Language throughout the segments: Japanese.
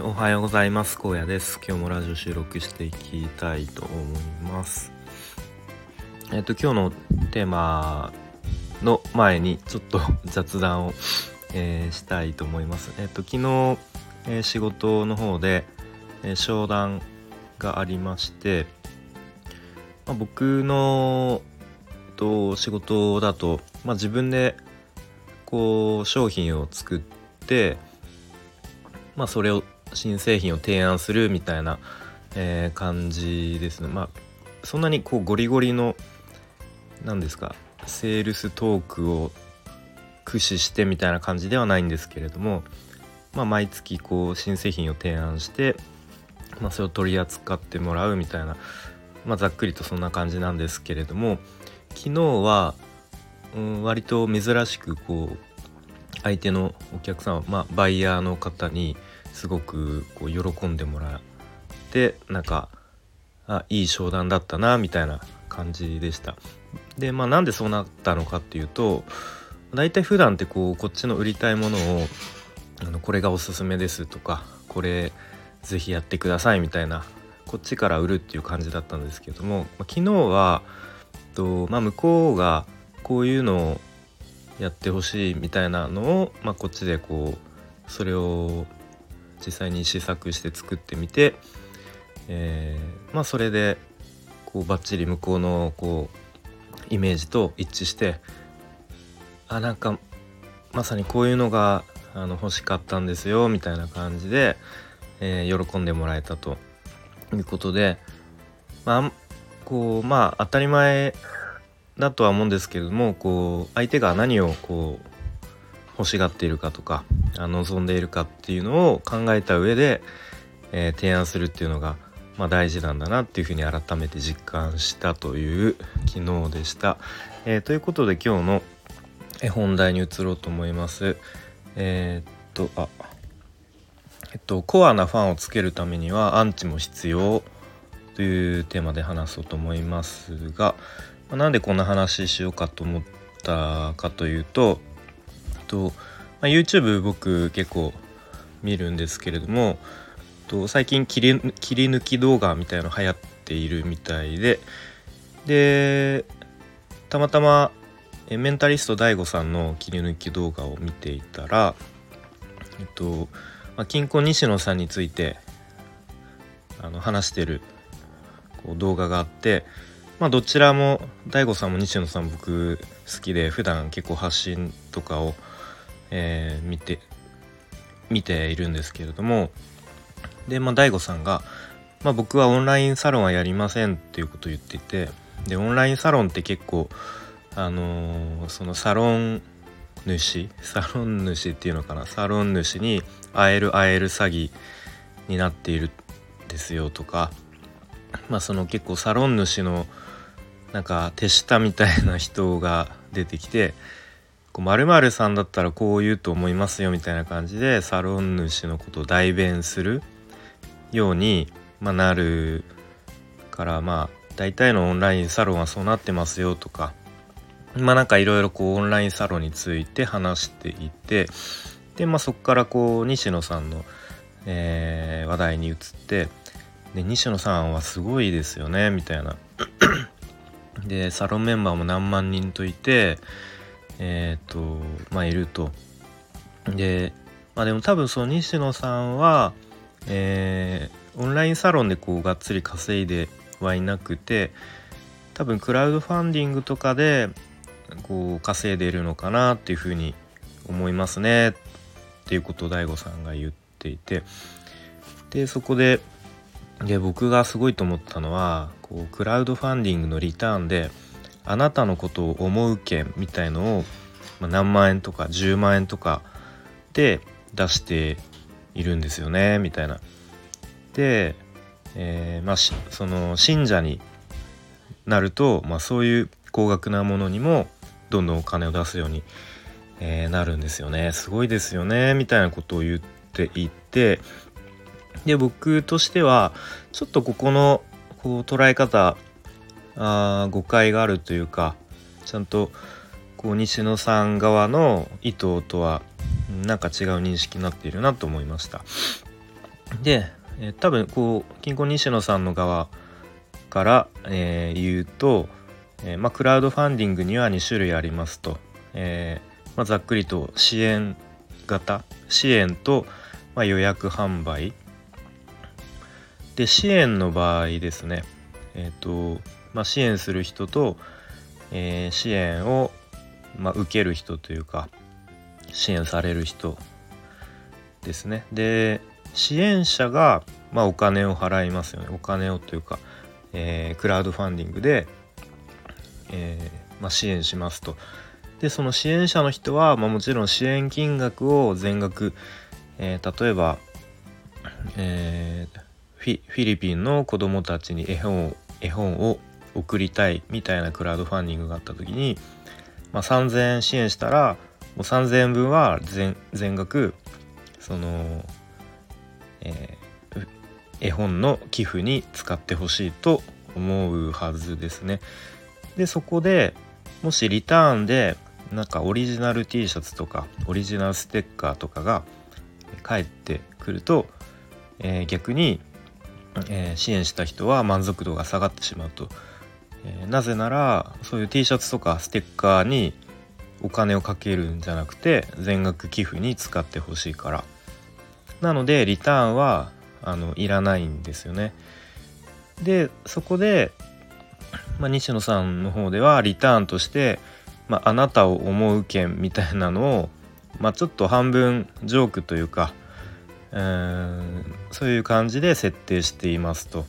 ー、おはようございます。荒野です。今日もラジオ収録していきたいと思います。えっ、ー、と今日のテーマの前にちょっと雑談を、えー、したいと思います。えっ、と昨日、え仕事の方で、え商談がありまして、まあ、僕の、えっと、仕事だと、まあ、自分でこう商品を作ってまあ、それを新製品を提案するみたいな、えー、感じですね。まあそんなにこうゴリゴリの何ですかセールストークを駆使してみたいな感じではないんですけれども、まあ、毎月こう新製品を提案して、まあ、それを取り扱ってもらうみたいな、まあ、ざっくりとそんな感じなんですけれども昨日は、うん、割と珍しくこう相手のお客さんまあ、バイヤーの方にすごくこう喜んでもらってなんかあいい商談だったなみたいな感じでした。でまあなんでそうなったのかっていうと大体普段ってこうこっちの売りたいものをあのこれがおすすめですとかこれ是非やってくださいみたいなこっちから売るっていう感じだったんですけども、ま、昨日はと、まあ、向こうがこういうのをやってほしいみたいなのを、まあ、こっちでこうそれを実際に試作して作ってみて、えー、まあそれでこうバッチリ向こうのこうイメージと一致してあなんかまさにこういうのがあの欲しかったんですよみたいな感じで、えー、喜んでもらえたということでまあこうまあ当たり前だとは思うんですけれどもこう相手が何をこう欲しがっているかとか望んでいるかっていうのを考えた上で、えー、提案するっていうのが、まあ、大事なんだなっていうふうに改めて実感したという昨日でした。えー、ということで今日の本題に移ろうと思います。えー、っとあえっとコアなファンをつけるためにはアンチも必要というテーマで話そうと思いますが、まあ、なんでこんな話しようかと思ったかというとと、まあ、YouTube 僕結構見るんですけれどもと最近切り抜き動画みたいの流行っているみたいででたまたまメンタリスト DAIGO さんの切り抜き動画を見ていたらえっと、まあ、金庫西野さんについてあの話してるこう動画があってまあどちらも DAIGO さんも西野さん僕好きで普段結構発信とかを、えー、見て見ているんですけれどもでまあ DAIGO さんが、まあ、僕はオンラインサロンはやりませんっていうことを言っていてでオンラインサロンって結構あのー、そのサロン主サロン主っていうのかなサロン主に会える会える詐欺になっているんですよとかまあその結構サロン主のなんか手下みたいな人が出てきて「まるさんだったらこう言うと思いますよ」みたいな感じでサロン主のことを代弁するように、ま、なるからまあ大体のオンラインサロンはそうなってますよとかまあなんかいろいろこうオンラインサロンについて話していてでまあそこからこう西野さんの、えー、話題に移ってで西野さんはすごいですよねみたいな。でサロンメンバーも何万人といてえっ、ー、とまあいると。でまあでも多分その西野さんはえー、オンラインサロンでこうがっつり稼いではいなくて多分クラウドファンディングとかでこう稼いでるのかなっていうふうに思いますね。っていうことを DAIGO さんが言っていて。でそこでで僕がすごいと思ったのはこうクラウドファンディングのリターンであなたのことを思う券みたいのを、まあ、何万円とか10万円とかで出しているんですよねみたいな。で、えー、まあその信者になると、まあ、そういう高額なものにもどんどんお金を出すように、えー、なるんですよねすごいですよねみたいなことを言っていてで僕としてはちょっとここのこう捉え方あ誤解があるというかちゃんとこう西野さん側の意図とはなんか違う認識になっているなと思いました。で、えー、多分こう金庫西野さんの側から、えー、言うと、えー、まあ、クラウドファンディングには2種類ありますと、えまあ、ざっくりと支援型支援と、まあ、予約販売。で支援の場合ですね。えっ、と、まあ、支援する人と、えー、支援を、まあ、受ける人というか支援される人ですね。で支援者が、まあ、お金を払いますよね。お金をというか、えー、クラウドファンディングで、えーまあ、支援しますと。でその支援者の人は、まあ、もちろん支援金額を全額、えー、例えば、えー、フィリピンの子どもたちに絵本を絵本を送りたいみたいなクラウドファンディングがあった時に、まあ、3,000円支援したらもう3,000円分は全全額その、えー、絵本の寄付に使ってほしいと思うはずですね。でそこでもしリターンでなんかオリジナル T シャツとかオリジナルステッカーとかが返ってくると、えー、逆に、えー、支援した人は満足度が下がってしまうと、え、なぜならそういう T シャツとかステッカーにお金をかけるんじゃなくて全額寄付に使ってほしいからなのでリターンはあのいらないんですよねでそこで、まあ、西野さんの方ではリターンとしてまあ、あなたを思う件みたいなのを、まあ、ちょっと半分ジョークというかうんそういう感じで設定していますと。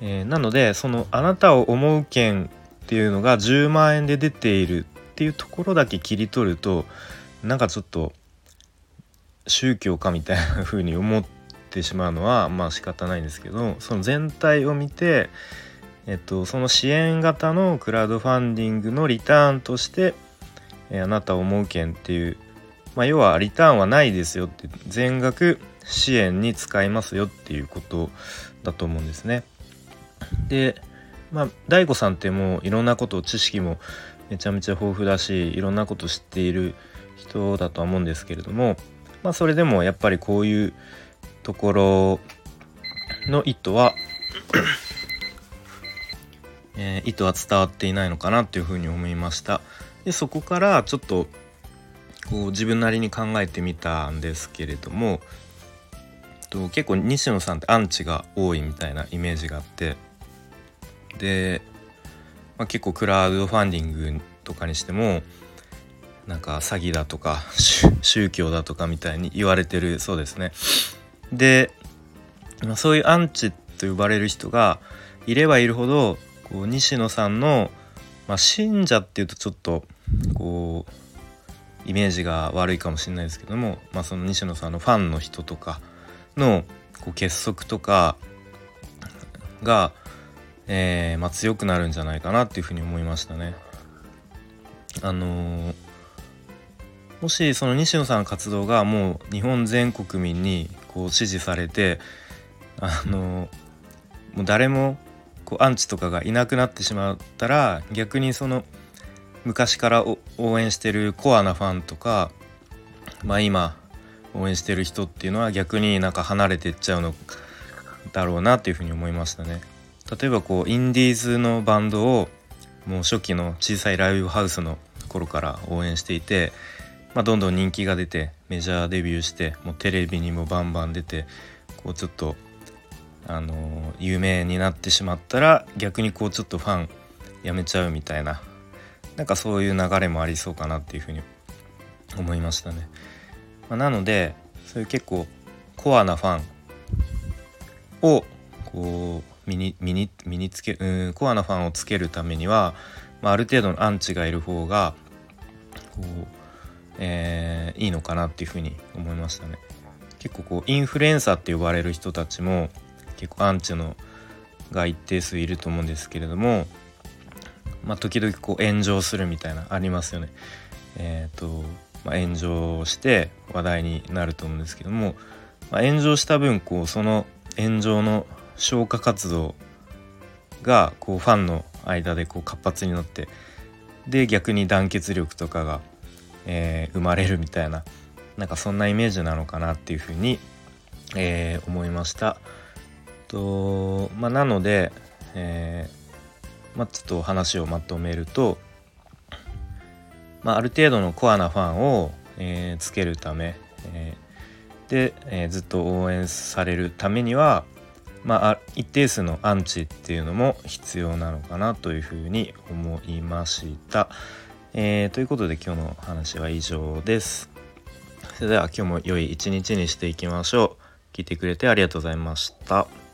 えー、なのでそのあなたを思う件っていうのが10万円で出ているっていうところだけ切り取るとなんかちょっと宗教かみたいな風に思ってしまうのはまあ仕方ないんですけどその全体を見てえっと、その支援型のクラウドファンディングのリターンとして、えあなたを思う券っていう、まあ、要はリターンはないですよって全額支援に使いますよっていうことだと思うんですね。で、まあ、大悟さんってもういろんなこと知識もめちゃめちゃ豊富だしいろんなこと知っている人だとは思うんですけれども、まあ、それでもやっぱりこういうところの意図はえー、意図は伝わっていないのかなっていうふうに思いました。でそこからちょっとこう自分なりに考えてみたんですけれどもと結構西野さんってアンチが多いみたいなイメージがあってで、まあ、結構クラウドファンディングとかにしてもなんか詐欺だとか 宗教だとかみたいに言われてるそうですね。で、まあ、そういうアンチと呼ばれる人がいればいるほどこう西野さんの、まあ、信者っていうとちょっとこうイメージが悪いかもしれないですけども、まあ、その西野さんのファンの人とかのこう結束とかが、えーまあ、強くなるんじゃないかなっていうふうに思いましたね。あのー、もしその西野さんの活動がもう日本全国民にこう支持されてあのー、もう誰もこうアンチとかがいなくなってしまったら逆にその昔から応援してるコアなファンとかまあ今応援してる人っていうのは逆になんか離れてっちゃうのだろうなっていうふうに思いましたね。例えばこうインディーズのバンドをもう初期の小さいライブハウスの頃から応援していて、まあ、どんどん人気が出てメジャーデビューしてもうテレビにもバンバン出てこうちょっとあの有名になってしまったら逆にこうちょっとファンやめちゃうみたいななんかそういう流れもありそうかなっていうふうに思いましたね。まあ、なのでそういう結構コアなファンをこう身に身に身につけうんコアなファンをつけるためには、まあ、ある程度のアンチがいる方がこう、えー、いいのかなっていうふうに思いましたね。結構こうインフルエンサーって呼ばれる人たちも結構アンチのが一定数いると思うんですけれども、まあ、時々こう炎上するみたいなありますよね。えーとまあ、炎上して話題になると思うんですけども、まあ、炎上した分こうその炎上の消火活動がこうファンの間でこう活発になってで逆に団結力とかが、えー、生まれるみたいななんかそんなイメージなのかなっていうふうにえー、思いました。とまあ、なので、えー、まあ、ちょっと話をまとめると、まあ、ある程度のコアなファンを、えー、つけるため、え、で、えずっと応援されるためには、まあ、一定数のアンチっていうのも必要なのかなというふうに思いました。えー、ということで今日の話は以上です。それでは今日も良い一日にしていきましょう。聞いてくれてありがとうございました。